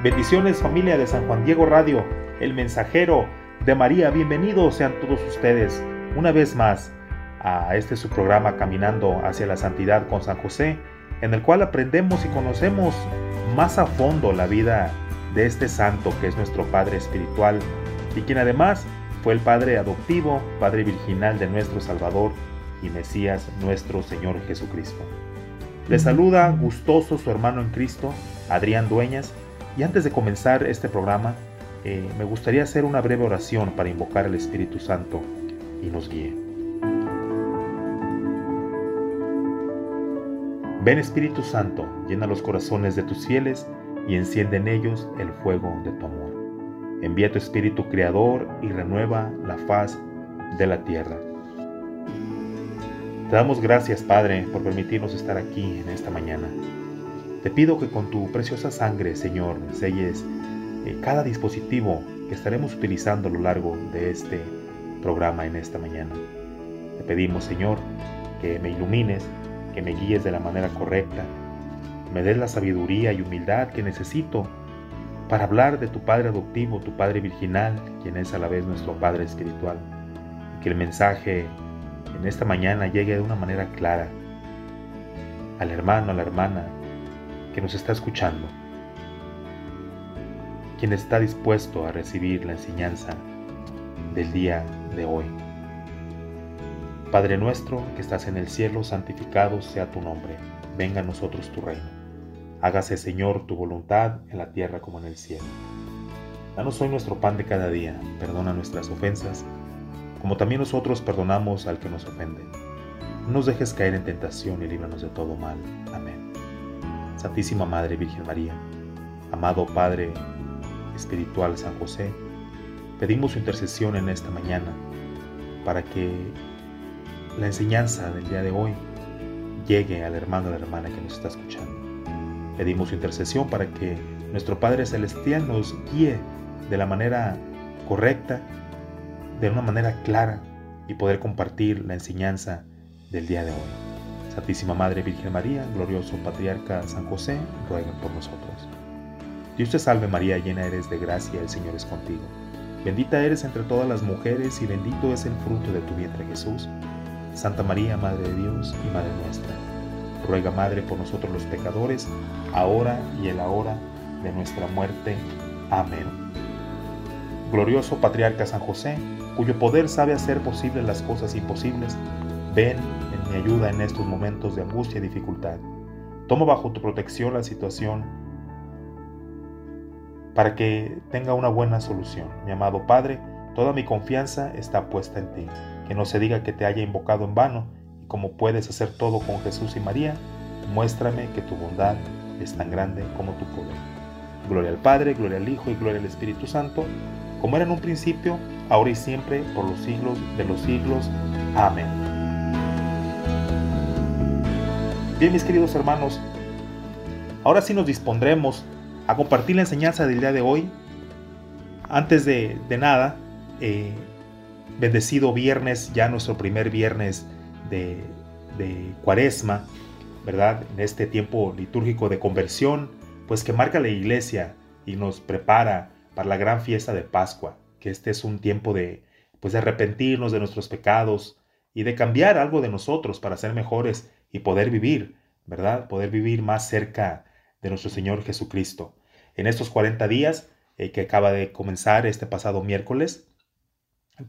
Bendiciones familia de San Juan Diego Radio, el mensajero de María. Bienvenidos sean todos ustedes una vez más a este su programa Caminando hacia la Santidad con San José, en el cual aprendemos y conocemos más a fondo la vida de este santo que es nuestro Padre Espiritual y quien además fue el Padre adoptivo, Padre virginal de nuestro Salvador y Mesías nuestro Señor Jesucristo. Le saluda gustoso su hermano en Cristo, Adrián Dueñas, y antes de comenzar este programa, eh, me gustaría hacer una breve oración para invocar al Espíritu Santo y nos guíe. Ven Espíritu Santo, llena los corazones de tus fieles y enciende en ellos el fuego de tu amor. Envía tu Espíritu Creador y renueva la faz de la tierra. Te damos gracias, Padre, por permitirnos estar aquí en esta mañana. Te pido que con tu preciosa sangre, Señor, selles eh, cada dispositivo que estaremos utilizando a lo largo de este programa en esta mañana. Te pedimos, Señor, que me ilumines, que me guíes de la manera correcta, me des la sabiduría y humildad que necesito para hablar de tu Padre adoptivo, tu Padre virginal, quien es a la vez nuestro Padre espiritual. que el mensaje en esta mañana llegue de una manera clara al hermano, a la hermana, que nos está escuchando, quien está dispuesto a recibir la enseñanza del día de hoy. Padre nuestro que estás en el cielo, santificado sea tu nombre, venga a nosotros tu reino. Hágase Señor tu voluntad en la tierra como en el cielo. Danos hoy nuestro pan de cada día, perdona nuestras ofensas, como también nosotros perdonamos al que nos ofende. No nos dejes caer en tentación y líbranos de todo mal. Amén. Santísima Madre Virgen María, amado Padre Espiritual San José, pedimos su intercesión en esta mañana para que la enseñanza del día de hoy llegue al hermano o la hermana que nos está escuchando. Pedimos su intercesión para que nuestro Padre Celestial nos guíe de la manera correcta, de una manera clara y poder compartir la enseñanza del día de hoy. Santísima Madre Virgen María, glorioso Patriarca San José, rueguen por nosotros. Dios te salve María, llena eres de gracia, el Señor es contigo. Bendita eres entre todas las mujeres y bendito es el fruto de tu vientre Jesús. Santa María, Madre de Dios y Madre nuestra, ruega Madre por nosotros los pecadores, ahora y en la hora de nuestra muerte. Amén. Glorioso Patriarca San José, cuyo poder sabe hacer posibles las cosas imposibles, ven mi ayuda en estos momentos de angustia y dificultad. Tomo bajo tu protección la situación para que tenga una buena solución. Mi amado Padre, toda mi confianza está puesta en ti. Que no se diga que te haya invocado en vano, y como puedes hacer todo con Jesús y María, muéstrame que tu bondad es tan grande como tu poder. Gloria al Padre, gloria al Hijo y gloria al Espíritu Santo, como era en un principio, ahora y siempre, por los siglos de los siglos. Amén. Bien, mis queridos hermanos, ahora sí nos dispondremos a compartir la enseñanza del día de hoy. Antes de, nada, eh, bendecido viernes, ya nuestro primer viernes de, de cuaresma, ¿verdad? En este tiempo litúrgico de conversión, pues que marca la iglesia y nos prepara para la gran fiesta de Pascua, que este es un tiempo de, pues de arrepentirnos de nuestros pecados y de cambiar algo de nosotros para ser mejores y poder vivir, ¿verdad? Poder vivir más cerca de nuestro Señor Jesucristo. En estos 40 días eh, que acaba de comenzar este pasado miércoles,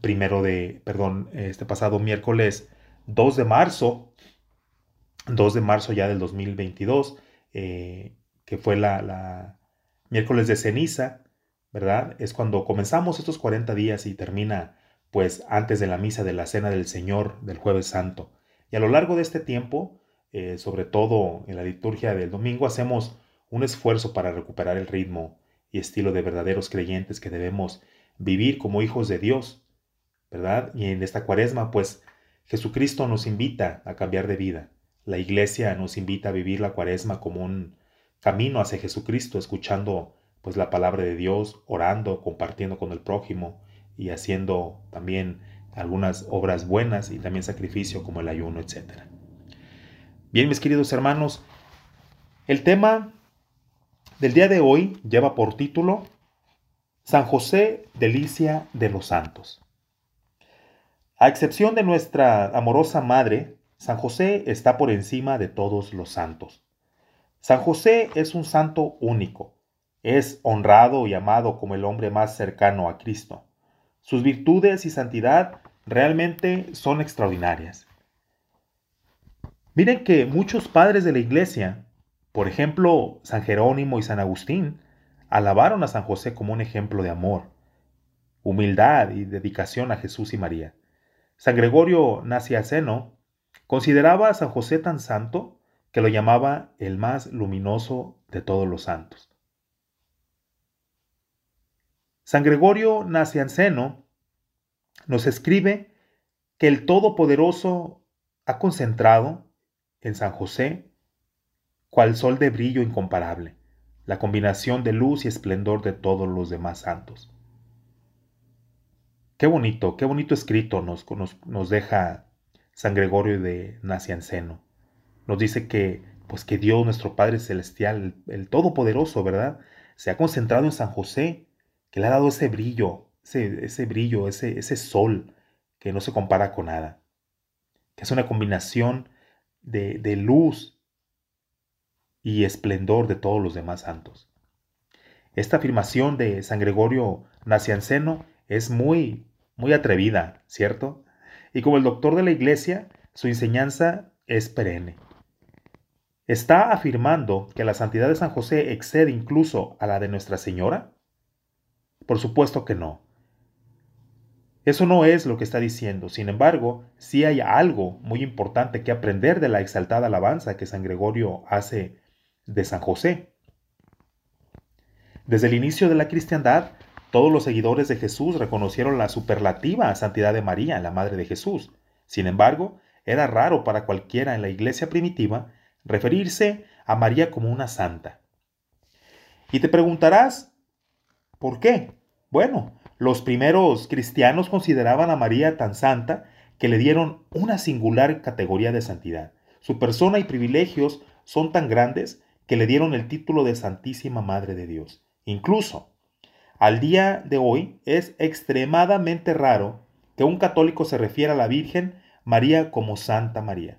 primero de, perdón, este pasado miércoles 2 de marzo, 2 de marzo ya del 2022, eh, que fue la, la miércoles de ceniza, ¿verdad? Es cuando comenzamos estos 40 días y termina pues antes de la misa de la Cena del Señor del jueves santo. Y a lo largo de este tiempo, eh, sobre todo en la liturgia del domingo, hacemos un esfuerzo para recuperar el ritmo y estilo de verdaderos creyentes que debemos vivir como hijos de Dios, ¿verdad? Y en esta cuaresma, pues Jesucristo nos invita a cambiar de vida. La iglesia nos invita a vivir la cuaresma como un camino hacia Jesucristo, escuchando pues la palabra de Dios, orando, compartiendo con el prójimo y haciendo también algunas obras buenas y también sacrificio como el ayuno, etc. Bien, mis queridos hermanos, el tema del día de hoy lleva por título San José Delicia de los Santos. A excepción de nuestra amorosa Madre, San José está por encima de todos los santos. San José es un santo único, es honrado y amado como el hombre más cercano a Cristo. Sus virtudes y santidad realmente son extraordinarias. Miren que muchos padres de la iglesia, por ejemplo San Jerónimo y San Agustín, alabaron a San José como un ejemplo de amor, humildad y dedicación a Jesús y María. San Gregorio Naciaceno consideraba a San José tan santo que lo llamaba el más luminoso de todos los santos. San Gregorio Nacianceno nos escribe que el Todopoderoso ha concentrado en San José cual sol de brillo incomparable, la combinación de luz y esplendor de todos los demás santos. Qué bonito, qué bonito escrito nos, nos, deja San Gregorio de Nacianceno. Nos dice que, pues que Dios, nuestro Padre Celestial, el, el Todopoderoso, ¿verdad? Se ha concentrado en San José que le ha dado ese brillo, ese, brillo, ese, ese sol que no se compara con nada, que es una combinación de, de luz y esplendor de todos los demás santos. Esta afirmación de San Gregorio Nacianceno es muy, muy atrevida, ¿cierto? Y como el doctor de la iglesia, su enseñanza es perenne. ¿Está afirmando que la santidad de San José excede incluso a la de Nuestra Señora? Por supuesto que no. Eso no es lo que está diciendo. Sin embargo, sí hay algo muy importante que aprender de la exaltada alabanza que San Gregorio hace de San José. Desde el inicio de la cristiandad, todos los seguidores de Jesús reconocieron la superlativa santidad de María, la Madre de Jesús. Sin embargo, era raro para cualquiera en la iglesia primitiva referirse a María como una santa. Y te preguntarás, ¿por qué? Bueno, los primeros cristianos consideraban a María tan santa que le dieron una singular categoría de santidad. Su persona y privilegios son tan grandes que le dieron el título de Santísima Madre de Dios. Incluso, al día de hoy es extremadamente raro que un católico se refiera a la Virgen María como Santa María.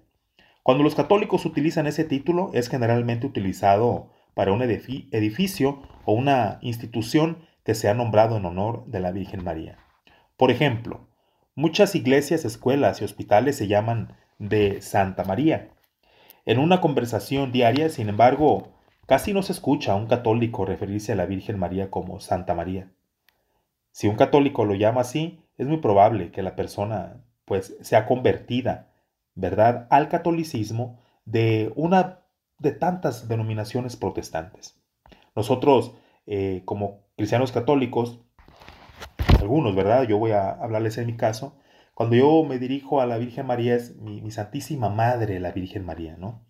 Cuando los católicos utilizan ese título es generalmente utilizado para un edificio o una institución que se ha nombrado en honor de la Virgen María. Por ejemplo, muchas iglesias, escuelas y hospitales se llaman de Santa María. En una conversación diaria, sin embargo, casi no se escucha a un católico referirse a la Virgen María como Santa María. Si un católico lo llama así, es muy probable que la persona pues sea convertida, ¿verdad?, al catolicismo de una de tantas denominaciones protestantes. Nosotros, eh, como cristianos católicos, algunos, ¿verdad? Yo voy a hablarles en mi caso. Cuando yo me dirijo a la Virgen María es mi, Santísima Madre, la Virgen María, ¿no?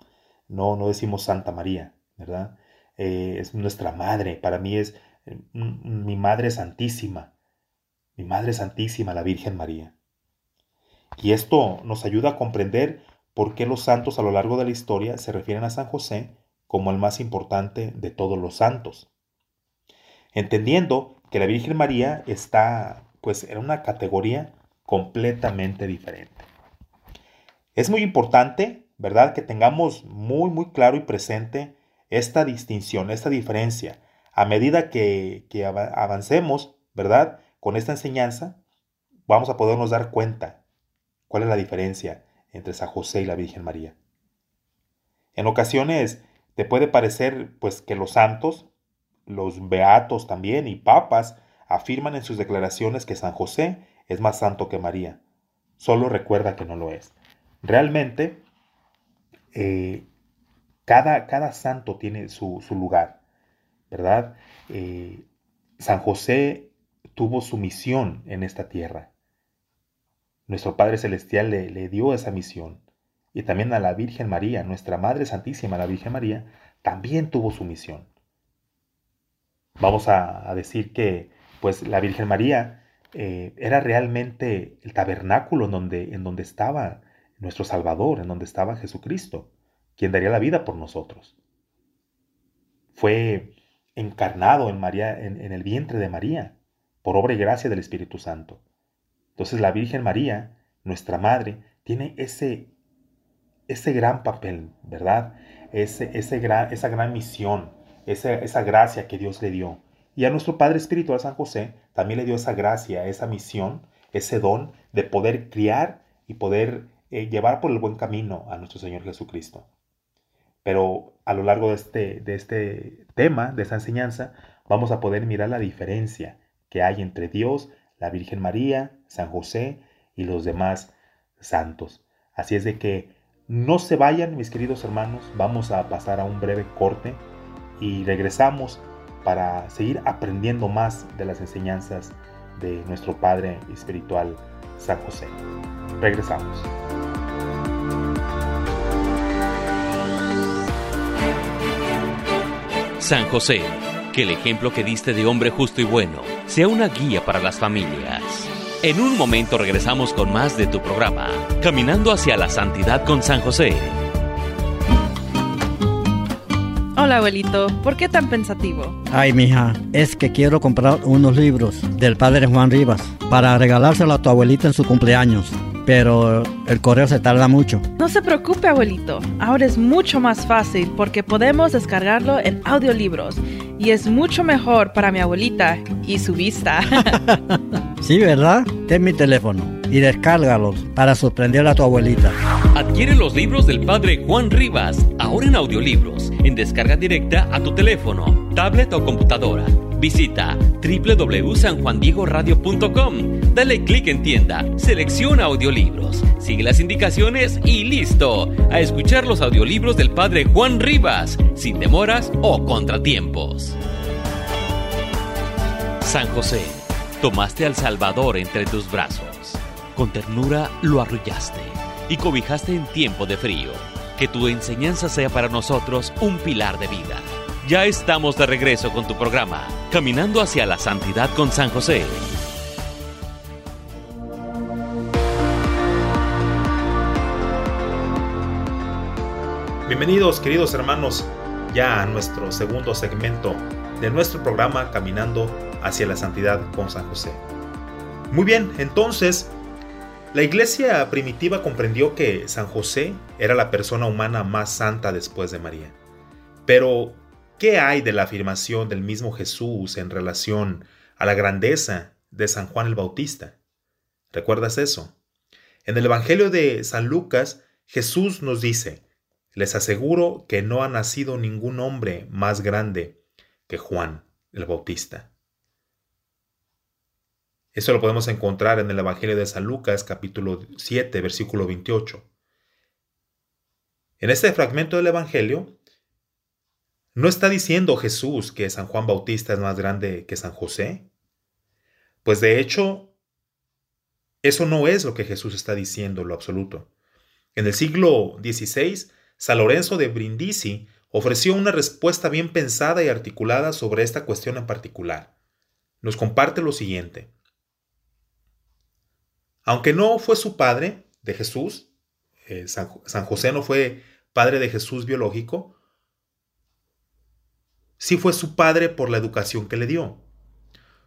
No, no decimos Santa María, ¿verdad? Eh, es nuestra Madre, para mí es eh, mi Madre Santísima, mi Madre Santísima, la Virgen María. Y esto nos ayuda a comprender por qué los santos a lo largo de la historia se refieren a San José como el más importante de todos los santos entendiendo que la Virgen María está pues en una categoría completamente diferente. Es muy importante, ¿verdad?, que tengamos muy, muy claro y presente esta distinción, esta diferencia. A medida que, que avancemos, ¿verdad?, con esta enseñanza, vamos a podernos dar cuenta cuál es la diferencia entre San José y la Virgen María. En ocasiones te puede parecer pues que los santos los beatos también y papas afirman en sus declaraciones que San José es más santo que María. Solo recuerda que no lo es. Realmente, eh, Cada, cada santo tiene su, lugar, ¿verdad? Eh, San José tuvo su misión en esta tierra. Nuestro Padre Celestial le, le, dio esa misión. Y también a la Virgen María, nuestra Madre Santísima, la Virgen María, también tuvo su misión. Vamos a, decir que pues la Virgen María eh, era realmente el tabernáculo en donde, en donde estaba nuestro Salvador, en donde estaba Jesucristo, quien daría la vida por nosotros. Fue encarnado en, María, en, el vientre de María, por obra y gracia del Espíritu Santo. Entonces la Virgen María, nuestra Madre, tiene ese, ese gran papel, ¿verdad? Ese, ese gran, esa gran misión, esa, esa gracia que Dios le dio. Y a nuestro Padre Espiritual San José también le dio esa gracia, esa misión, ese don de poder criar y poder eh, llevar por el buen camino a nuestro Señor Jesucristo. Pero a lo largo de este, de este tema, de esta enseñanza, vamos a poder mirar la diferencia que hay entre Dios, la Virgen María, San José y los demás santos. Así es de que no se vayan, mis queridos hermanos, vamos a pasar a un breve corte y regresamos para seguir aprendiendo más de las enseñanzas de nuestro Padre Espiritual, San José. Regresamos. San José, que el ejemplo que diste de hombre justo y bueno sea una guía para las familias. En un momento regresamos con más de tu programa, Caminando hacia la Santidad con San José. Hola abuelito, ¿por qué tan pensativo? Ay, mija, es que quiero comprar unos libros del padre Juan Rivas para regalárselo a tu abuelita en su cumpleaños pero el correo se tarda mucho. No se preocupe, abuelito. Ahora es mucho más fácil porque podemos descargarlo en audiolibros y es mucho mejor para mi abuelita y su vista. sí, ¿verdad? Ten mi teléfono y descárgalos para sorprender a tu abuelita. Adquiere los libros del padre Juan Rivas, ahora en audiolibros, en descarga directa a tu teléfono, tablet o computadora Visita www.sanjuandiegoradio.com. Dale clic en tienda, selecciona audiolibros, sigue las indicaciones y listo. A escuchar los audiolibros del padre Juan Rivas, sin demoras o contratiempos. San José, tomaste al Salvador entre tus brazos. Con ternura lo arrullaste y cobijaste en tiempo de frío. Que tu enseñanza sea para nosotros un pilar de vida ya estamos de regreso con tu programa, Caminando hacia la Santidad con San José. Bienvenidos queridos hermanos ya a nuestro segundo segmento de nuestro programa Caminando hacia la Santidad con San José. Muy bien, entonces, la iglesia primitiva comprendió que San José era la persona humana más santa después de María. Pero ¿Qué hay de la afirmación del mismo Jesús en relación a la grandeza de San Juan el Bautista? ¿Recuerdas eso? En el Evangelio de San Lucas, Jesús nos dice, les aseguro que no ha nacido ningún hombre más grande que Juan el Bautista. Eso lo podemos encontrar en el Evangelio de San Lucas capítulo 7 versículo 28. En este fragmento del Evangelio, ¿No está diciendo Jesús que San Juan Bautista es más grande que San José? Pues de hecho, eso no es lo que Jesús está diciendo en lo absoluto. En el siglo XVI, San Lorenzo de Brindisi ofreció una respuesta bien pensada y articulada sobre esta cuestión en particular. Nos comparte lo siguiente. Aunque no fue su padre de Jesús, eh, San, San José no fue padre de Jesús biológico, sí fue su padre por la educación que le dio,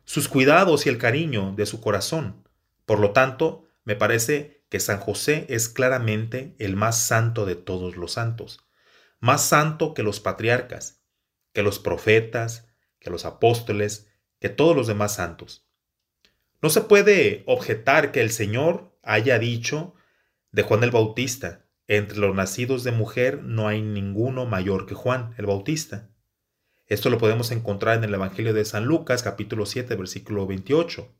sus cuidados y el cariño de su corazón. Por lo tanto, me parece que San José es claramente el más santo de todos los santos, más santo que los patriarcas, que los profetas, que los apóstoles, que todos los demás santos. No se puede objetar que el Señor haya dicho de Juan el Bautista, entre los nacidos de mujer no hay ninguno mayor que Juan el Bautista. Esto lo podemos encontrar en el Evangelio de San Lucas, capítulo 7, versículo 28,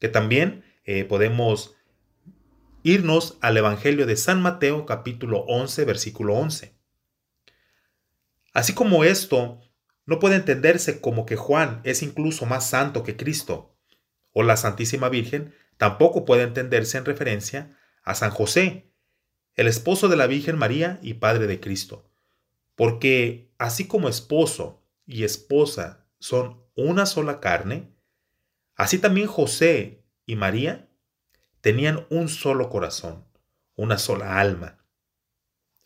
que también eh, podemos irnos al Evangelio de San Mateo, capítulo 11, versículo 11. Así como esto no puede entenderse como que Juan es incluso más santo que Cristo, o la Santísima Virgen tampoco puede entenderse en referencia a San José, el esposo de la Virgen María y padre de Cristo, porque así como esposo y esposa son una sola carne, así también José y María tenían un solo corazón, una sola alma,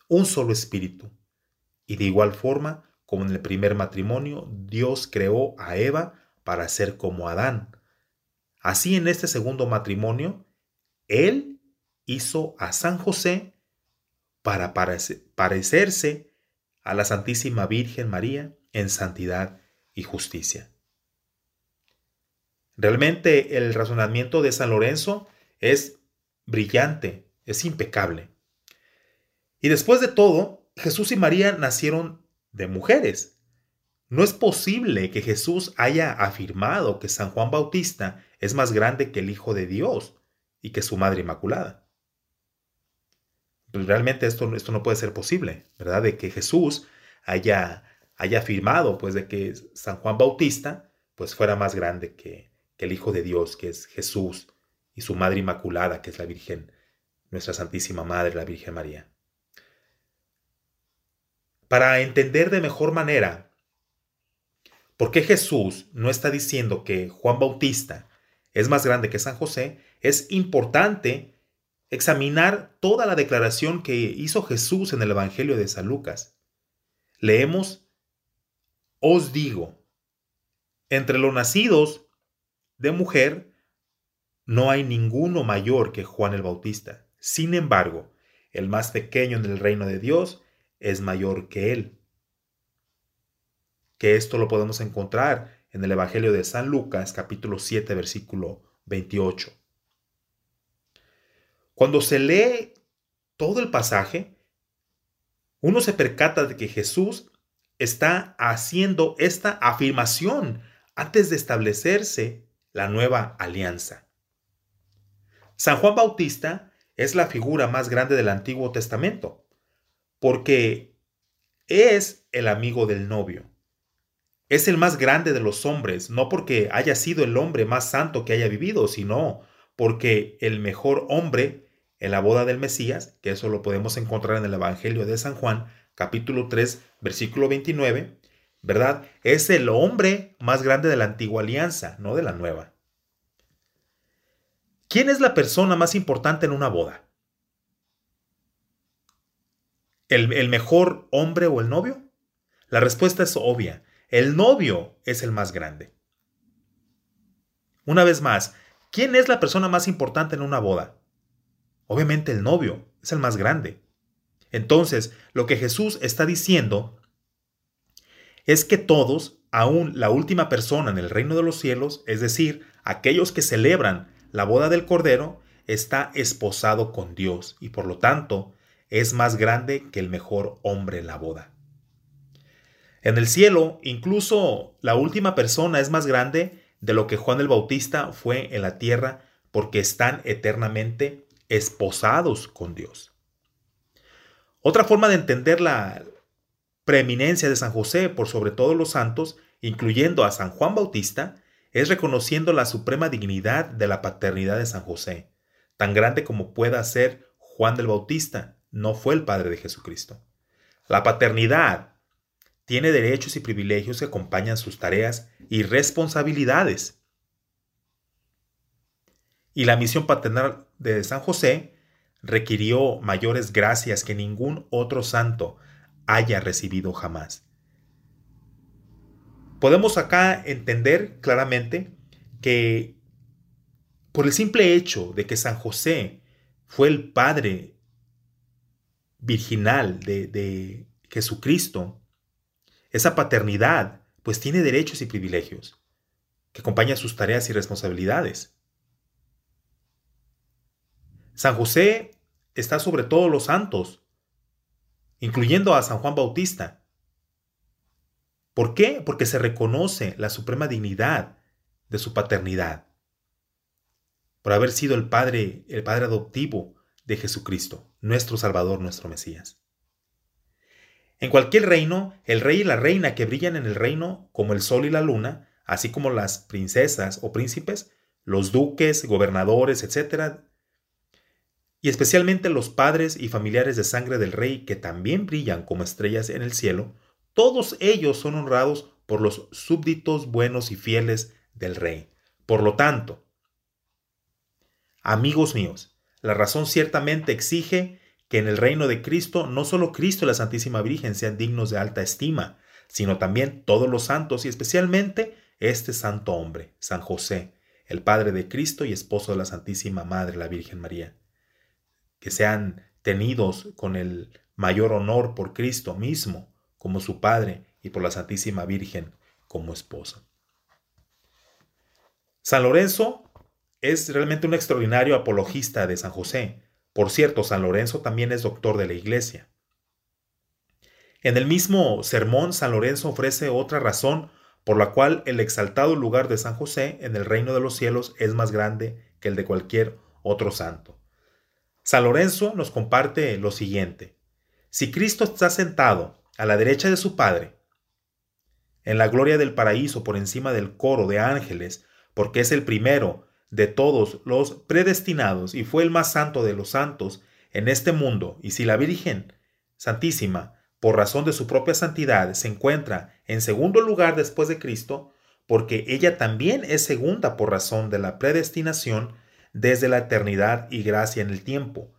un solo espíritu. Y de igual forma, como en el primer matrimonio, Dios creó a Eva para ser como Adán. Así en este segundo matrimonio, Él hizo a San José para parecerse a la Santísima Virgen María en santidad y justicia. Realmente el razonamiento de San Lorenzo es brillante, es impecable. Y después de todo, Jesús y María nacieron de mujeres. No es posible que Jesús haya afirmado que San Juan Bautista es más grande que el Hijo de Dios y que su Madre Inmaculada. Pues realmente esto, esto no puede ser posible, ¿verdad? De que Jesús haya, haya afirmado, pues, de que San Juan Bautista, pues, fuera más grande que, que el Hijo de Dios, que es Jesús, y su Madre Inmaculada, que es la Virgen, nuestra Santísima Madre, la Virgen María. Para entender de mejor manera por qué Jesús no está diciendo que Juan Bautista es más grande que San José, es importante examinar toda la declaración que hizo Jesús en el Evangelio de San Lucas. Leemos, os digo, entre los nacidos de mujer no hay ninguno mayor que Juan el Bautista. Sin embargo, el más pequeño en el reino de Dios es mayor que él. Que esto lo podemos encontrar en el Evangelio de San Lucas capítulo 7 versículo 28. Cuando se lee todo el pasaje, uno se percata de que Jesús está haciendo esta afirmación antes de establecerse la nueva alianza. San Juan Bautista es la figura más grande del Antiguo Testamento, porque es el amigo del novio. Es el más grande de los hombres, no porque haya sido el hombre más santo que haya vivido, sino porque el mejor hombre en la boda del Mesías, que eso lo podemos encontrar en el Evangelio de San Juan, capítulo 3, versículo 29, ¿verdad? Es el hombre más grande de la antigua alianza, no de la nueva. ¿Quién es la persona más importante en una boda? ¿El, mejor hombre o el novio? La respuesta es obvia. El novio es el más grande. Una vez más, ¿quién es la persona más importante en una boda? Obviamente el novio es el más grande. Entonces, lo que Jesús está diciendo es que todos, aún la última persona en el reino de los cielos, es decir, aquellos que celebran la boda del Cordero está esposado con Dios y por lo tanto es más grande que el mejor hombre en la boda. En el cielo, incluso la última persona es más grande de lo que Juan el Bautista fue en la tierra porque están eternamente esposados con Dios. Otra forma de entender la preeminencia de San José por sobre todos los santos, incluyendo a San Juan Bautista, es reconociendo la suprema dignidad de la paternidad de San José, tan grande como pueda ser Juan del Bautista, no fue el padre de Jesucristo. La paternidad tiene derechos y privilegios que acompañan sus tareas y responsabilidades. Y la misión paternal de San José requirió mayores gracias que ningún otro santo haya recibido jamás. Podemos acá entender claramente que por el simple hecho de que San José fue el padre virginal de, de Jesucristo, esa paternidad pues tiene derechos y privilegios que acompañan sus tareas y responsabilidades. San José está sobre todos los santos, incluyendo a San Juan Bautista, ¿Por qué? Porque se reconoce la suprema dignidad de su paternidad, por haber sido el padre, el padre adoptivo de Jesucristo, nuestro Salvador, nuestro Mesías. En cualquier reino, el rey y la reina que brillan en el reino, como el sol y la luna, así como las princesas o príncipes, los duques, gobernadores, etc., y especialmente los padres y familiares de sangre del rey que también brillan como estrellas en el cielo, todos ellos son honrados por los súbditos buenos y fieles del rey. Por lo tanto, amigos míos, la razón ciertamente exige que en el reino de Cristo no solo Cristo y la Santísima Virgen sean dignos de alta estima, sino también todos los santos y especialmente este santo hombre, San José, el Padre de Cristo y esposo de la Santísima Madre, la Virgen María que sean tenidos con el mayor honor por Cristo mismo como su Padre y por la Santísima Virgen como esposa. San Lorenzo es realmente un extraordinario apologista de San José. Por cierto, San Lorenzo también es doctor de la Iglesia. En el mismo sermón, San Lorenzo ofrece otra razón por la cual el exaltado lugar de San José en el reino de los cielos es más grande que el de cualquier otro santo. San Lorenzo nos comparte lo siguiente. Si Cristo está sentado a la derecha de su Padre, en la gloria del paraíso por encima del coro de ángeles, porque es el primero de todos los predestinados y fue el más santo de los santos en este mundo, y si la Virgen Santísima, por razón de su propia santidad, se encuentra en segundo lugar después de Cristo, porque ella también es segunda por razón de la predestinación, desde la eternidad y gracia en el tiempo.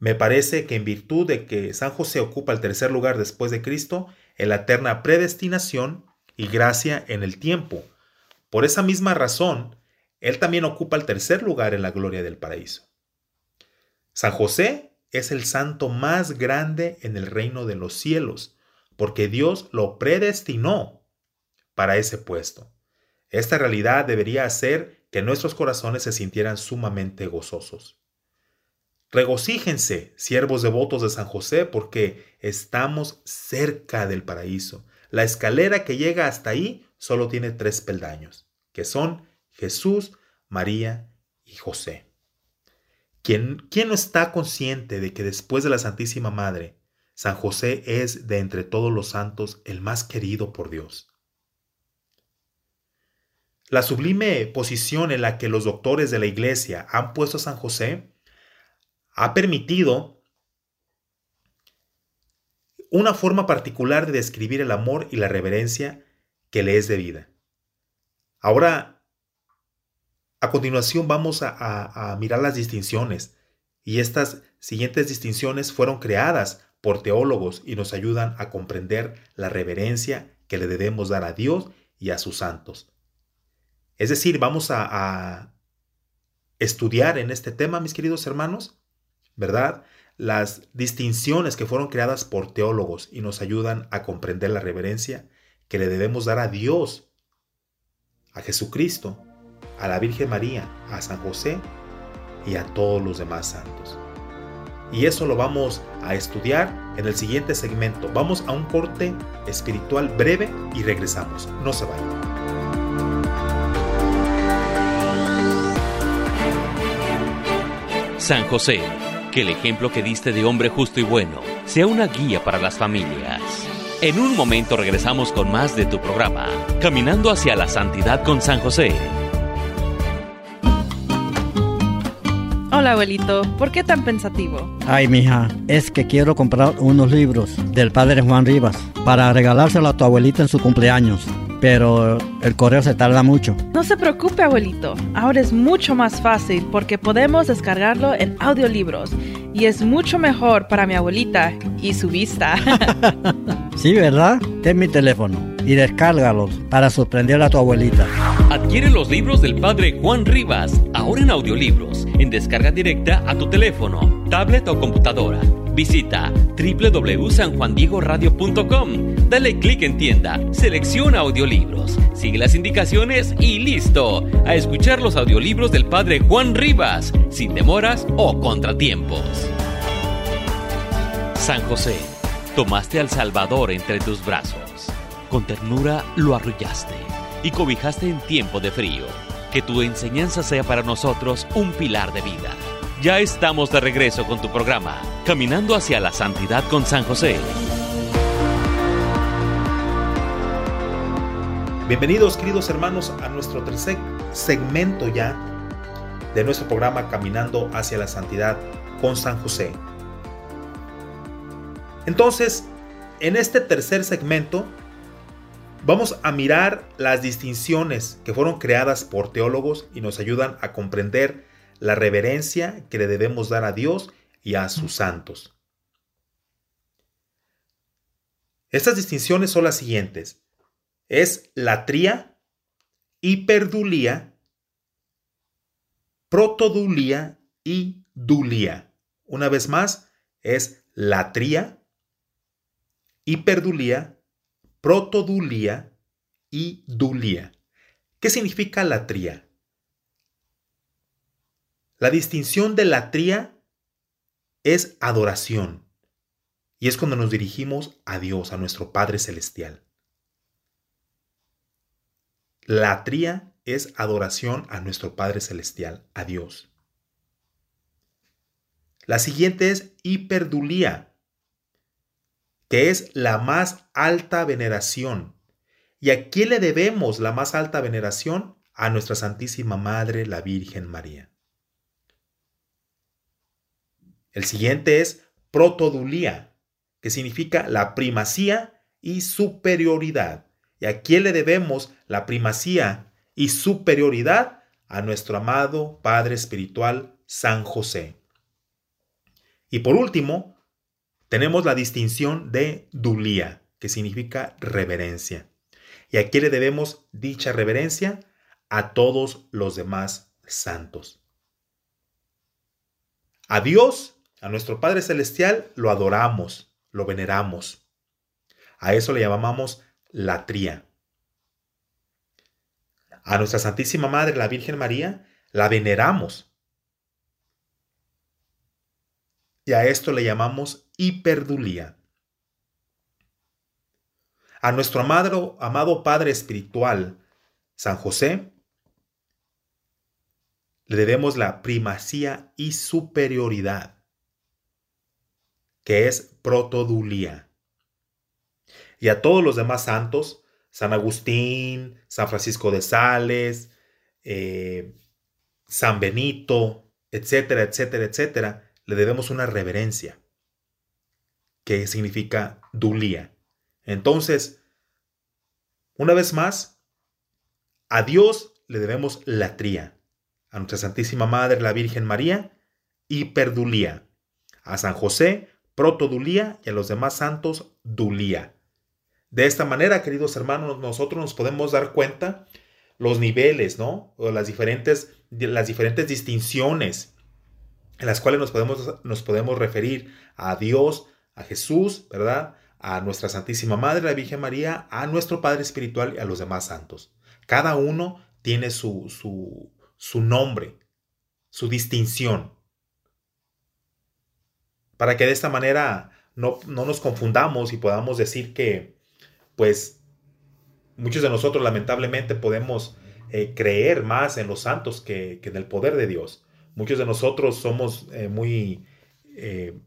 Me parece que en virtud de que San José ocupa el tercer lugar después de Cristo, en la eterna predestinación y gracia en el tiempo. Por esa misma razón, él también ocupa el tercer lugar en la gloria del paraíso. San José es el santo más grande en el reino de los cielos, porque Dios lo predestinó para ese puesto. Esta realidad debería hacer que nuestros corazones se sintieran sumamente gozosos. Regocíjense, siervos devotos de San José, porque estamos cerca del paraíso. La escalera que llega hasta ahí solo tiene tres peldaños, que son Jesús, María y José. ¿Quién, ¿Quién, no está consciente de que después de la Santísima Madre, San José es de entre todos los santos el más querido por Dios? La sublime posición en la que los doctores de la Iglesia han puesto a San José ha permitido una forma particular de describir el amor y la reverencia que le es debida. Ahora, a continuación vamos a, mirar las distinciones y estas siguientes distinciones fueron creadas por teólogos y nos ayudan a comprender la reverencia que le debemos dar a Dios y a sus santos. Es decir, vamos a, estudiar en este tema, mis queridos hermanos, ¿verdad? Las distinciones que fueron creadas por teólogos y nos ayudan a comprender la reverencia que le debemos dar a Dios, a Jesucristo, a la Virgen María, a San José y a todos los demás santos. Y eso lo vamos a estudiar en el siguiente segmento. Vamos a un corte espiritual breve y regresamos. No se vayan. San José, que el ejemplo que diste de hombre justo y bueno sea una guía para las familias. En un momento regresamos con más de tu programa, Caminando hacia la Santidad con San José. Hola abuelito, ¿por qué tan pensativo? Ay, mija, es que quiero comprar unos libros del padre Juan Rivas para regalárselo a tu abuelita en su cumpleaños pero el correo se tarda mucho. No se preocupe, abuelito. Ahora es mucho más fácil porque podemos descargarlo en audiolibros y es mucho mejor para mi abuelita y su vista. sí, ¿verdad? Ten mi teléfono y descárgalos para sorprender a tu abuelita. Adquiere los libros del padre Juan Rivas, ahora en audiolibros, en descarga directa a tu teléfono, tablet o computadora Visita www.sanjuandiegoradio.com. Dale clic en tienda, selecciona audiolibros, sigue las indicaciones y listo. A escuchar los audiolibros del padre Juan Rivas, sin demoras o contratiempos. San José, tomaste al Salvador entre tus brazos. Con ternura lo arrullaste y cobijaste en tiempo de frío que tu enseñanza sea para nosotros un pilar de vida. Ya estamos de regreso con tu programa, Caminando hacia la Santidad con San José. Bienvenidos queridos hermanos a nuestro tercer segmento ya de nuestro programa Caminando hacia la Santidad con San José. Entonces, en este tercer segmento vamos a mirar las distinciones que fueron creadas por teólogos y nos ayudan a comprender la reverencia que le debemos dar a Dios y a sus santos. Estas distinciones son las siguientes es latría, hiperdulía, protodulía y dulía. Una vez más, es latría, hiperdulía, protodulía y dulía. ¿Qué significa latría? La distinción de latría es adoración y es cuando nos dirigimos a Dios, a nuestro Padre Celestial. Latría es adoración a nuestro Padre Celestial, a Dios. La siguiente es hiperdulía, que es la más alta veneración. ¿Y a quién le debemos la más alta veneración? A nuestra Santísima Madre, la Virgen María. El siguiente es protodulía, que significa la primacía y superioridad. ¿Y a quién le debemos la primacía y superioridad? A nuestro amado Padre Espiritual, San José. Y por último, tenemos la distinción de dulía, que significa reverencia. ¿Y a quién le debemos dicha reverencia? A todos los demás santos. A Dios, a nuestro Padre Celestial, lo adoramos, lo veneramos. A eso le llamamos latría. A nuestra Santísima Madre, la Virgen María, la veneramos. Y a esto le llamamos hiperdulía. A nuestro amado, Padre Espiritual, San José, le debemos la primacía y superioridad, que es protodulía y a todos los demás santos, San Agustín, San Francisco de Sales, eh, San Benito, etcétera, etcétera, etcétera, le debemos una reverencia, que significa dulía. Entonces, una vez más, a Dios le debemos latría, a nuestra Santísima Madre, la Virgen María, hiperdulía, a San José, protodulía y a los demás santos, dulía. De esta manera, queridos hermanos, nosotros nos podemos dar cuenta los niveles, ¿no? O las diferentes, las diferentes distinciones en las cuales nos podemos, nos podemos referir a Dios, a Jesús, ¿verdad? A nuestra Santísima Madre, la Virgen María, a nuestro Padre Espiritual y a los demás santos. Cada uno tiene su, su, su nombre, su distinción. Para que de esta manera no, no nos confundamos y podamos decir que, pues muchos de nosotros lamentablemente podemos eh, creer más en los santos que, en el poder de Dios. Muchos de nosotros somos eh, muy eh,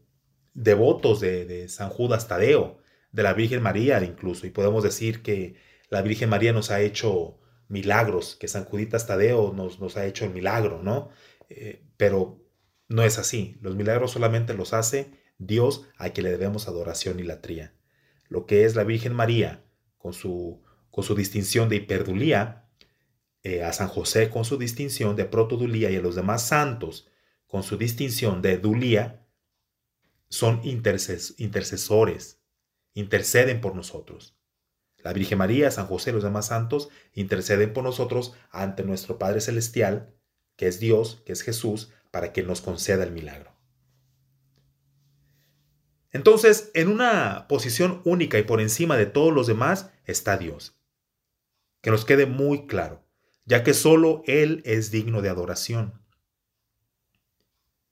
devotos de, San Judas Tadeo, de la Virgen María incluso, y podemos decir que la Virgen María nos ha hecho milagros, que San Juditas Tadeo nos, ha hecho el milagro, ¿no? pero no es así. Los milagros solamente los hace Dios a quien le debemos adoración y latría lo que es la Virgen María con su, con su distinción de hiperdulía, eh, a San José con su distinción de protodulía y a los demás santos con su distinción de dulía, son intercesores, interceden por nosotros. La Virgen María, San José los demás santos interceden por nosotros ante nuestro Padre Celestial, que es Dios, que es Jesús, para que nos conceda el milagro. Entonces, en una posición única y por encima de todos los demás está Dios. Que nos quede muy claro, ya que solo Él es digno de adoración.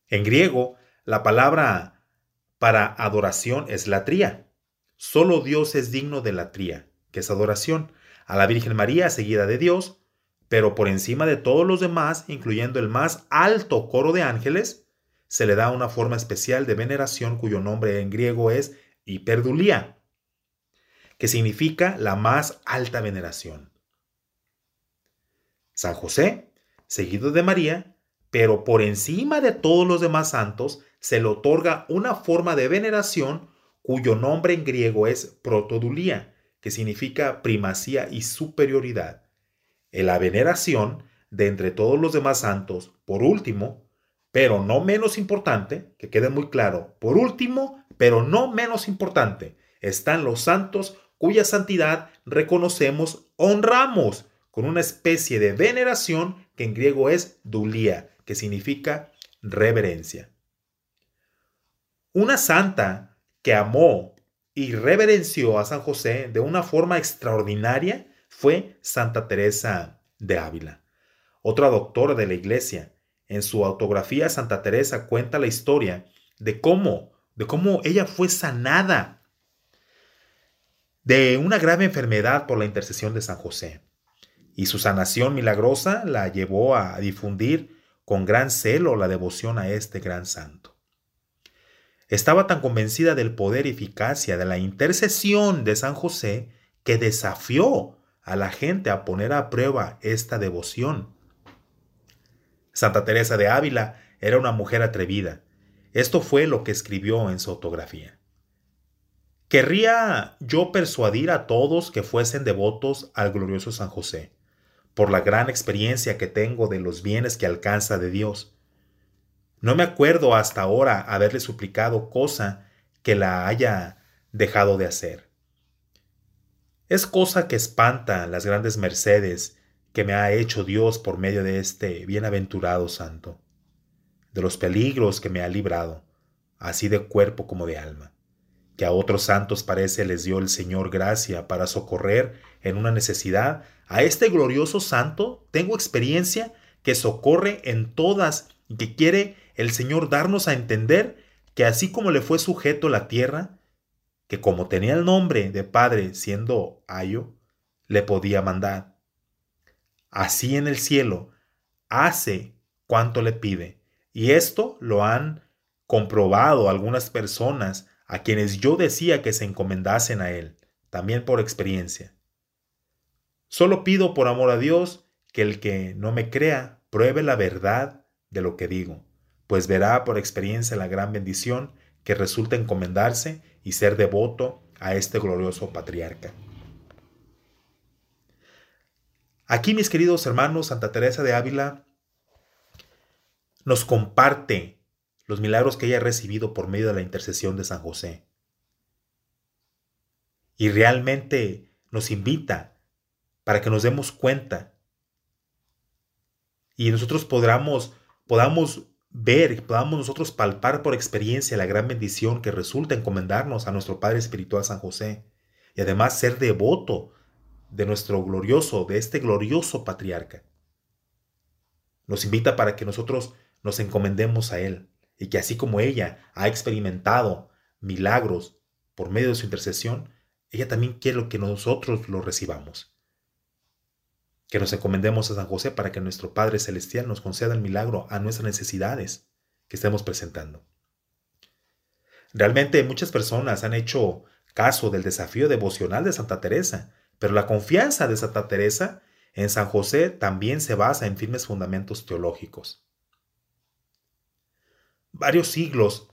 En griego, la palabra para adoración es latría. Solo Dios es digno de latría, que es adoración, a la Virgen María seguida de Dios, pero por encima de todos los demás, incluyendo el más alto coro de ángeles, se le da una forma especial de veneración cuyo nombre en griego es hiperdulía, que significa la más alta veneración. San José, seguido de María, pero por encima de todos los demás santos se le otorga una forma de veneración cuyo nombre en griego es protodulía, que significa primacía y superioridad. En la veneración de entre todos los demás santos, por último, pero no menos importante, que quede muy claro, por último, pero no menos importante, están los santos cuya santidad reconocemos, honramos, con una especie de veneración que en griego es dulía, que significa reverencia. Una santa que amó y reverenció a San José de una forma extraordinaria fue Santa Teresa de Ávila, otra doctora de la Iglesia. En su autografía Santa Teresa cuenta la historia de cómo, de cómo ella fue sanada de una grave enfermedad por la intercesión de San José. Y su sanación milagrosa la llevó a difundir con gran celo la devoción a este gran santo. Estaba tan convencida del poder y eficacia de la intercesión de San José que desafió a la gente a poner a prueba esta devoción. Santa Teresa de Ávila era una mujer atrevida. Esto fue lo que escribió en su autografía. Querría yo persuadir a todos que fuesen devotos al glorioso San José, por la gran experiencia que tengo de los bienes que alcanza de Dios no me acuerdo hasta ahora haberle suplicado cosa que la haya dejado de hacer. Es cosa que espanta las grandes mercedes que me ha hecho Dios por medio de este bienaventurado santo, de los peligros que me ha librado, así de cuerpo como de alma, que a otros santos parece les dio el Señor gracia para socorrer en una necesidad, a este glorioso santo tengo experiencia que socorre en todas y que quiere el Señor darnos a entender que así como le fue sujeto la tierra, que como tenía el nombre de Padre siendo Ayo, le podía mandar. Así en el cielo hace cuanto le pide. Y esto lo han comprobado algunas personas a quienes yo decía que se encomendasen a Él, también por experiencia. Solo pido por amor a Dios que el que no me crea pruebe la verdad de lo que digo pues verá por experiencia la gran bendición que resulta encomendarse y ser devoto a este glorioso patriarca. Aquí, mis queridos hermanos, Santa Teresa de Ávila nos comparte los milagros que ella ha recibido por medio de la intercesión de San José. Y realmente nos invita para que nos demos cuenta y nosotros podamos, podamos ver, podamos nosotros palpar por experiencia la gran bendición que resulta encomendarnos a nuestro Padre Espiritual San José y además ser devoto de nuestro glorioso, de este glorioso patriarca. Nos invita para que nosotros nos encomendemos a Él y que así como ella ha experimentado milagros por medio de su intercesión, ella también quiere que nosotros lo recibamos que nos encomendemos a San José para que nuestro Padre Celestial nos conceda el milagro a nuestras necesidades que estemos presentando. Realmente muchas personas han hecho caso del desafío devocional de Santa Teresa, pero la confianza de Santa Teresa en San José también se basa en firmes fundamentos teológicos. Varios siglos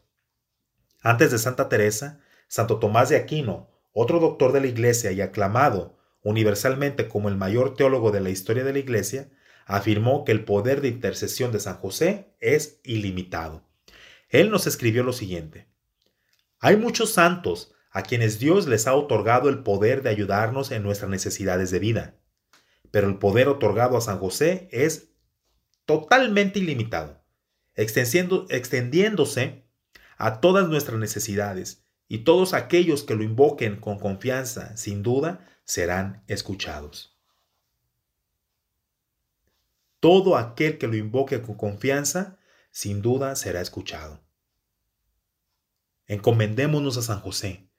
antes de Santa Teresa, Santo Tomás de Aquino, otro doctor de la Iglesia y aclamado universalmente como el mayor teólogo de la historia de la Iglesia, afirmó que el poder de intercesión de San José es ilimitado. Él nos escribió lo siguiente. Hay muchos santos a quienes Dios les ha otorgado el poder de ayudarnos en nuestras necesidades de vida, pero el poder otorgado a San José es totalmente ilimitado, extendiéndose a todas nuestras necesidades, y todos aquellos que lo invoquen con confianza, sin duda, serán escuchados. Todo aquel que lo invoque con confianza, sin duda será escuchado. Encomendémonos a San José.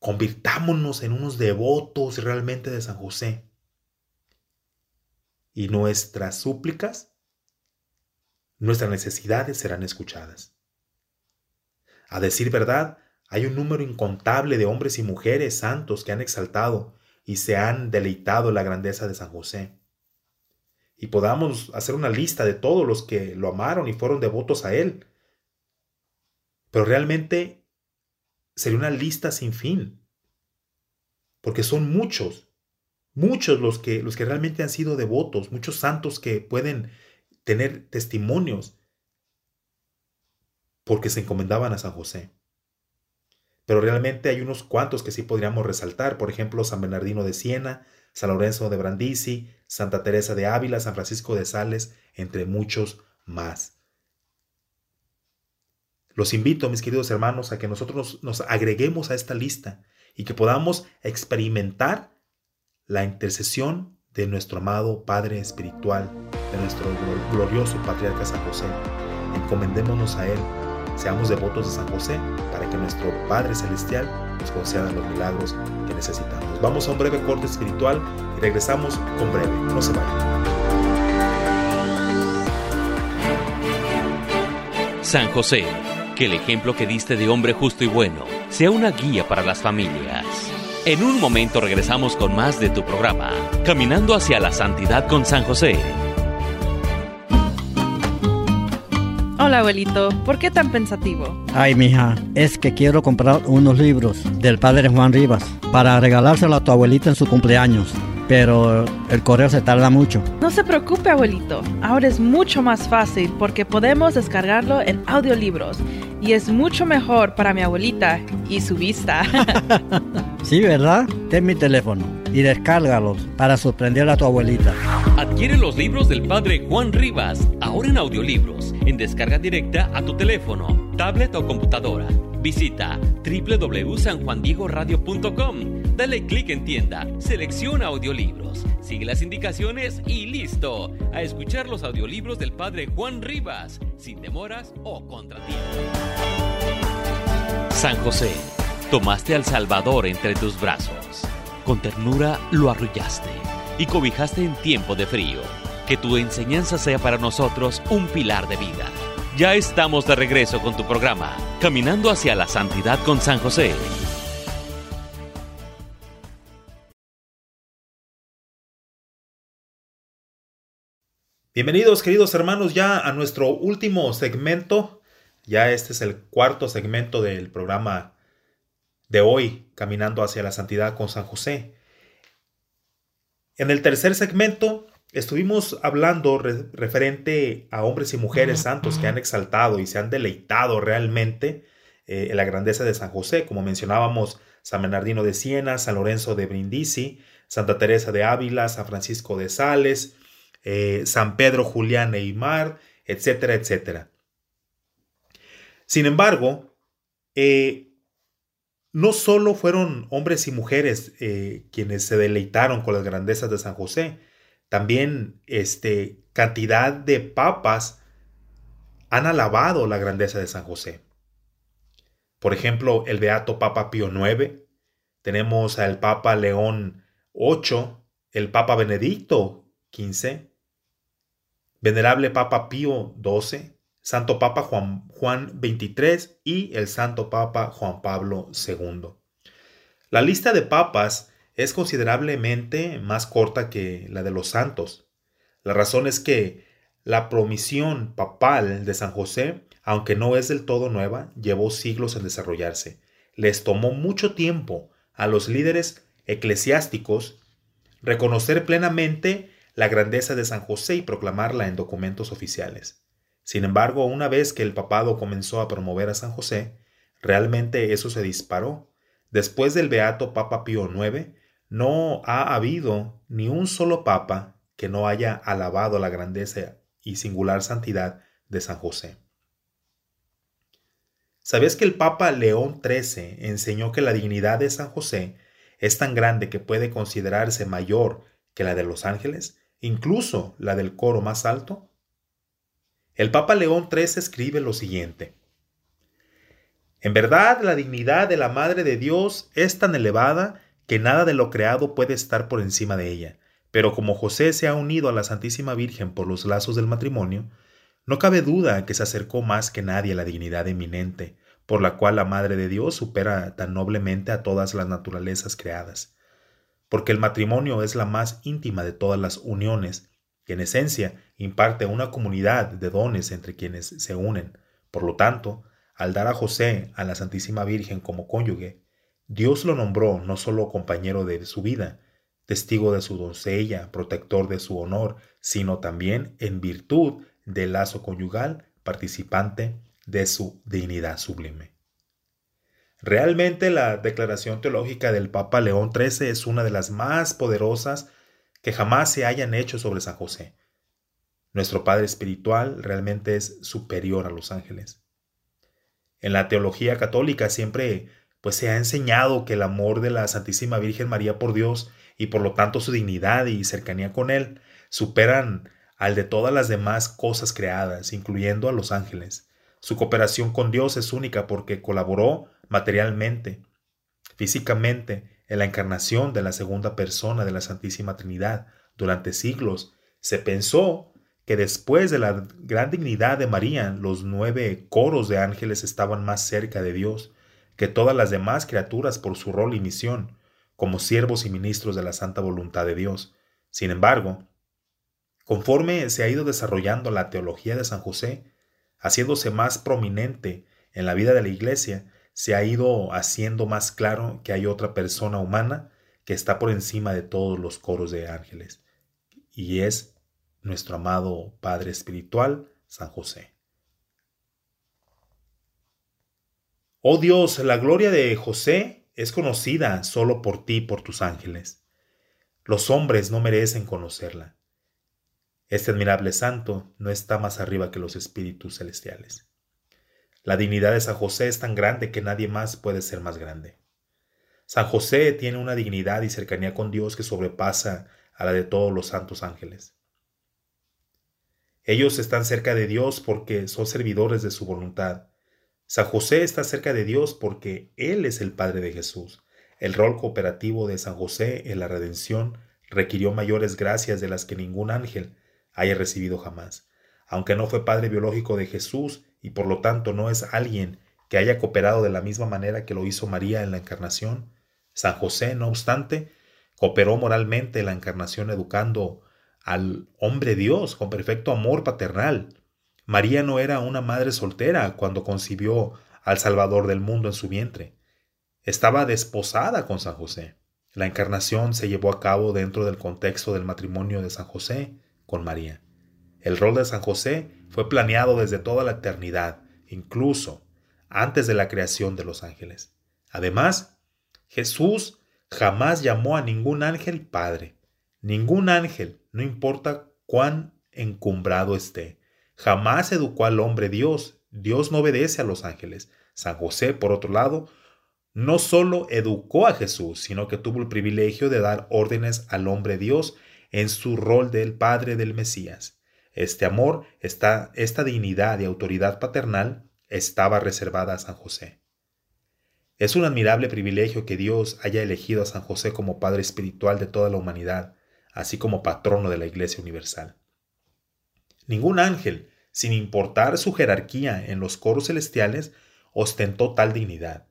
Convirtámonos en unos devotos realmente de San José. Y nuestras súplicas, nuestras necesidades serán escuchadas. A decir verdad, hay un número incontable de hombres y mujeres santos que han exaltado y se han deleitado la grandeza de San José. y podamos hacer una lista de todos los que lo amaron y fueron devotos a Él. Pero realmente sería una lista sin fin, porque son muchos, muchos los que, los que realmente han sido devotos, muchos santos que pueden tener testimonios porque se encomendaban a San José. Pero realmente hay unos cuantos que sí podríamos resaltar, por ejemplo, San Bernardino de Siena, San Lorenzo de Brindisi, Santa Teresa de Ávila, San Francisco de Sales, entre muchos más. Los invito, mis queridos hermanos, a que nosotros nos agreguemos a esta lista y que podamos experimentar la intercesión de nuestro amado Padre Espiritual, de nuestro glorioso Patriarca San José. Encomendémonos a Él, seamos devotos de San José para que nuestro Padre Celestial nos conceda los milagros que necesitamos. Vamos a un breve corte espiritual y regresamos con breve. No se vayan. San José, que el ejemplo que diste de hombre justo y bueno sea una guía para las familias. En un momento regresamos con más de tu programa, Caminando hacia la Santidad con San José. Hola abuelito, ¿por qué tan pensativo? Ay, mija, es que quiero comprar unos libros del padre Juan Rivas para regalárselo a tu abuelita en su cumpleaños pero el correo se tarda mucho. No se preocupe, abuelito. Ahora es mucho más fácil porque podemos descargarlo en audiolibros y es mucho mejor para mi abuelita y su vista. sí, ¿verdad? Ten mi teléfono y descárgalos para sorprender a tu abuelita. Adquiere los libros del padre Juan Rivas, ahora en audiolibros, en descarga directa a tu teléfono, tablet o computadora. Visita www.sanjuandiegoradio.com Dale clic en tienda, selecciona audiolibros, sigue las indicaciones y listo. A escuchar los audiolibros del padre Juan Rivas, sin demoras o contratiempos. San José, tomaste al Salvador entre tus brazos. Con ternura lo arrullaste y cobijaste en tiempo de frío. Que tu enseñanza sea para nosotros un pilar de vida. Ya estamos de regreso con tu programa, Caminando hacia la Santidad con San José. Bienvenidos queridos hermanos ya a nuestro último segmento. Ya este es el cuarto segmento del programa de hoy, Caminando hacia la Santidad con San José. En el tercer segmento estuvimos hablando referente a hombres y mujeres santos que han exaltado y se han deleitado realmente eh, en la grandeza de San José, como mencionábamos San Bernardino de Siena, San Lorenzo de Brindisi, Santa Teresa de Ávila, San Francisco de Sales, eh, San Pedro, Julián Neymar, etcétera, etcétera. Sin embargo, eh, no solo fueron hombres y mujeres eh, quienes se deleitaron con las grandezas de San José, también este, cantidad de papas han alabado la grandeza de San José. Por ejemplo, el Beato Papa Pío IX, tenemos al Papa León VIII, el Papa Benedicto XV, Venerable Papa Pío XII, Santo Papa Juan, Juan XXIII y el Santo Papa Juan Pablo II. La lista de papas es considerablemente más corta que la de los santos. La razón es que la promisión papal de San José, aunque no es del todo nueva, llevó siglos en desarrollarse. Les tomó mucho tiempo a los líderes eclesiásticos reconocer plenamente la grandeza de San José y proclamarla en documentos oficiales. Sin embargo, una vez que el papado comenzó a promover a San José, realmente eso se disparó. Después del beato Papa Pío IX, no ha habido ni un solo papa que no haya alabado la grandeza y singular santidad de San José. ¿Sabías que el Papa León XIII enseñó que la dignidad de San José es tan grande que puede considerarse mayor que la de los ángeles? incluso la del coro más alto? El Papa León III escribe lo siguiente. En verdad, la dignidad de la Madre de Dios es tan elevada que nada de lo creado puede estar por encima de ella. Pero como José se ha unido a la Santísima Virgen por los lazos del matrimonio, no cabe duda que se acercó más que nadie a la dignidad eminente, por la cual la Madre de Dios supera tan noblemente a todas las naturalezas creadas porque el matrimonio es la más íntima de todas las uniones que en esencia imparte una comunidad de dones entre quienes se unen. Por lo tanto, al dar a José a la Santísima Virgen como cónyuge, Dios lo nombró no solo compañero de su vida, testigo de su doncella, protector de su honor, sino también en virtud del lazo conyugal, participante de su dignidad sublime. Realmente la declaración teológica del Papa León XIII es una de las más poderosas que jamás se hayan hecho sobre San José. Nuestro Padre Espiritual realmente es superior a los ángeles. En la teología católica siempre pues se ha enseñado que el amor de la Santísima Virgen María por Dios y por lo tanto su dignidad y cercanía con Él superan al de todas las demás cosas creadas, incluyendo a los ángeles. Su cooperación con Dios es única porque colaboró materialmente, físicamente, en la encarnación de la segunda persona de la Santísima Trinidad. Durante siglos se pensó que después de la gran dignidad de María, los nueve coros de ángeles estaban más cerca de Dios que todas las demás criaturas por su rol y misión, como siervos y ministros de la santa voluntad de Dios. Sin embargo, conforme se ha ido desarrollando la teología de San José, haciéndose más prominente en la vida de la Iglesia, se ha ido haciendo más claro que hay otra persona humana que está por encima de todos los coros de ángeles, y es nuestro amado Padre Espiritual, San José. Oh Dios, la gloria de José es conocida solo por ti y por tus ángeles. Los hombres no merecen conocerla. Este admirable santo no está más arriba que los espíritus celestiales. La dignidad de San José es tan grande que nadie más puede ser más grande. San José tiene una dignidad y cercanía con Dios que sobrepasa a la de todos los santos ángeles. Ellos están cerca de Dios porque son servidores de su voluntad. San José está cerca de Dios porque Él es el Padre de Jesús. El rol cooperativo de San José en la redención requirió mayores gracias de las que ningún ángel haya recibido jamás. Aunque no fue padre biológico de Jesús, y por lo tanto no es alguien que haya cooperado de la misma manera que lo hizo María en la encarnación. San José, no obstante, cooperó moralmente en la encarnación educando al hombre Dios con perfecto amor paternal. María no era una madre soltera cuando concibió al Salvador del mundo en su vientre. Estaba desposada con San José. La encarnación se llevó a cabo dentro del contexto del matrimonio de San José con María. El rol de San José fue planeado desde toda la eternidad, incluso antes de la creación de los ángeles. Además, Jesús jamás llamó a ningún ángel Padre. Ningún ángel, no importa cuán encumbrado esté. Jamás educó al hombre Dios. Dios no obedece a los ángeles. San José, por otro lado, no solo educó a Jesús, sino que tuvo el privilegio de dar órdenes al hombre Dios en su rol del Padre del Mesías. Este amor, esta, esta dignidad y autoridad paternal estaba reservada a San José. Es un admirable privilegio que Dios haya elegido a San José como Padre espiritual de toda la humanidad, así como patrono de la Iglesia Universal. Ningún ángel, sin importar su jerarquía en los coros celestiales, ostentó tal dignidad.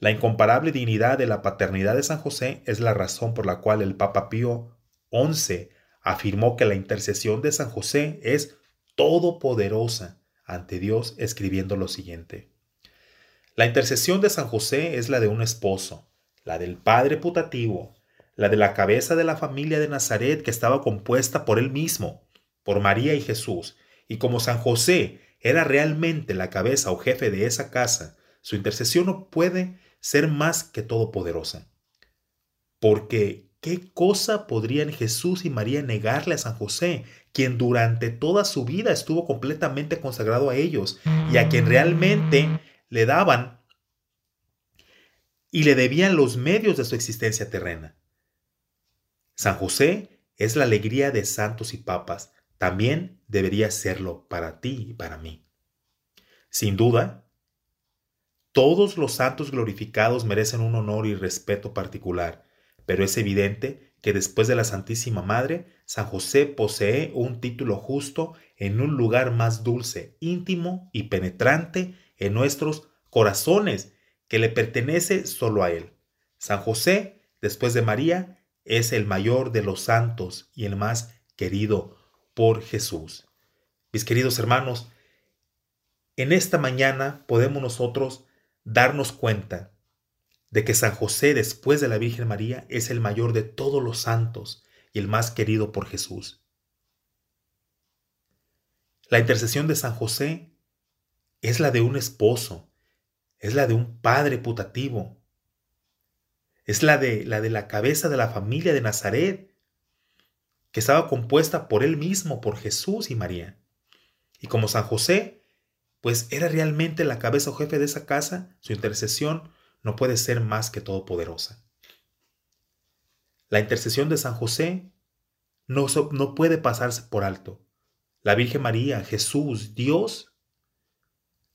La incomparable dignidad de la paternidad de San José es la razón por la cual el Papa Pío XI afirmó que la intercesión de San José es todopoderosa ante Dios, escribiendo lo siguiente. La intercesión de San José es la de un esposo, la del padre putativo, la de la cabeza de la familia de Nazaret que estaba compuesta por él mismo, por María y Jesús, y como San José era realmente la cabeza o jefe de esa casa, su intercesión no puede ser más que todopoderosa. Porque ¿Qué cosa podrían Jesús y María negarle a San José, quien durante toda su vida estuvo completamente consagrado a ellos y a quien realmente le daban y le debían los medios de su existencia terrena? San José es la alegría de santos y papas, también debería serlo para ti y para mí. Sin duda, todos los santos glorificados merecen un honor y respeto particular, pero es evidente que después de la Santísima Madre, San José posee un título justo en un lugar más dulce, íntimo y penetrante en nuestros corazones, que le pertenece solo a Él. San José, después de María, es el mayor de los santos y el más querido, por Jesús. Mis queridos hermanos, en esta mañana podemos nosotros darnos cuenta de que San José, después de la Virgen María, es el mayor de todos los santos y el más querido por Jesús. La intercesión de San José es la de un esposo, es la de un padre putativo, es la de la de la cabeza de la familia de Nazaret, que estaba compuesta por él mismo, por Jesús y María. Y como San José, pues era realmente la cabeza o jefe de esa casa, su intercesión no puede ser más que todopoderosa. La intercesión de San José no, no puede pasarse por alto. La Virgen María, Jesús, Dios,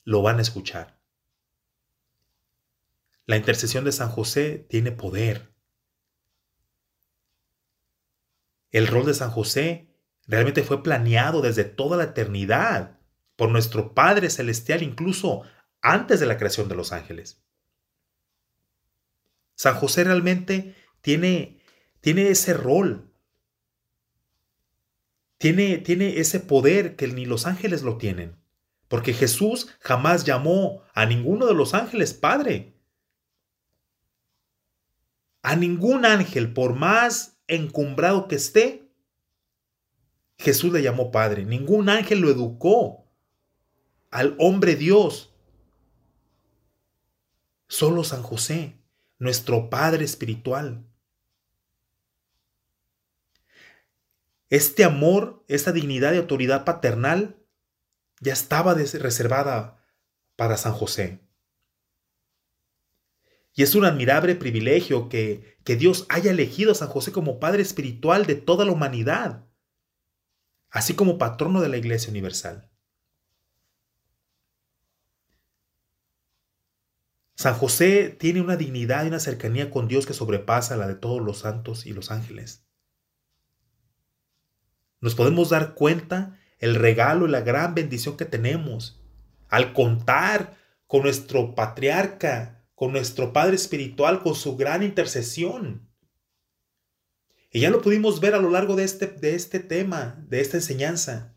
lo van a escuchar. La intercesión de San José tiene poder. El rol de San José realmente fue planeado desde toda la eternidad por nuestro Padre Celestial, incluso antes de la creación de los ángeles. San José realmente tiene, tiene ese rol, tiene, tiene ese poder que ni los ángeles lo tienen, porque Jesús jamás llamó a ninguno de los ángeles Padre. A ningún ángel, por más encumbrado que esté, Jesús le llamó Padre. Ningún ángel lo educó al hombre Dios. Solo San José, nuestro Padre espiritual. Este amor, esta dignidad y autoridad paternal ya estaba reservada para San José. Y es un admirable privilegio que, que Dios haya elegido a San José como Padre espiritual de toda la humanidad, así como patrono de la Iglesia Universal. San José tiene una dignidad y una cercanía con Dios que sobrepasa la de todos los santos y los ángeles. Nos podemos dar cuenta el regalo y la gran bendición que tenemos al contar con nuestro patriarca, con nuestro Padre Espiritual, con su gran intercesión. Y ya lo pudimos ver a lo largo de este, de este tema, de esta enseñanza.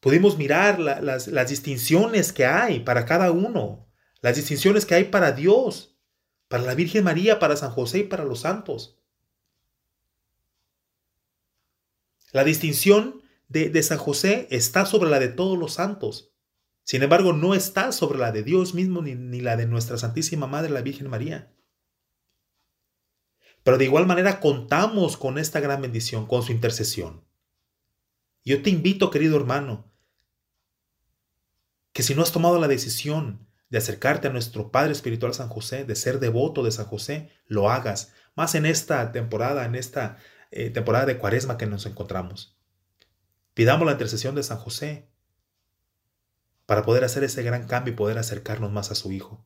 Pudimos mirar las, las distinciones que hay para cada uno, las distinciones que hay para Dios, para la Virgen María, para San José y para los santos. La distinción de, de San José está sobre la de todos los santos. Sin embargo, no está sobre la de Dios mismo ni, la de nuestra Santísima Madre, la Virgen María. Pero de igual manera contamos con esta gran bendición, con su intercesión. Yo te invito, querido hermano, que si no has tomado la decisión de acercarte a nuestro Padre Espiritual San José, de ser devoto de San José, lo hagas, más en esta temporada, en esta eh, temporada de cuaresma que nos encontramos. Pidamos la intercesión de San José para poder hacer ese gran cambio y poder acercarnos más a su Hijo.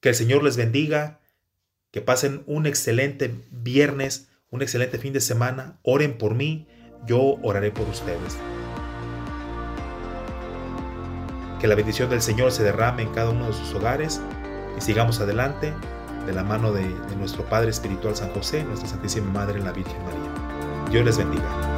Que el Señor les bendiga, que pasen un excelente viernes, un excelente fin de semana, oren por mí, yo oraré por ustedes. Que la bendición del Señor se derrame en cada uno de sus hogares y sigamos adelante de la mano de, de nuestro Padre Espiritual San José, nuestra Santísima Madre, la Virgen María. Dios les bendiga.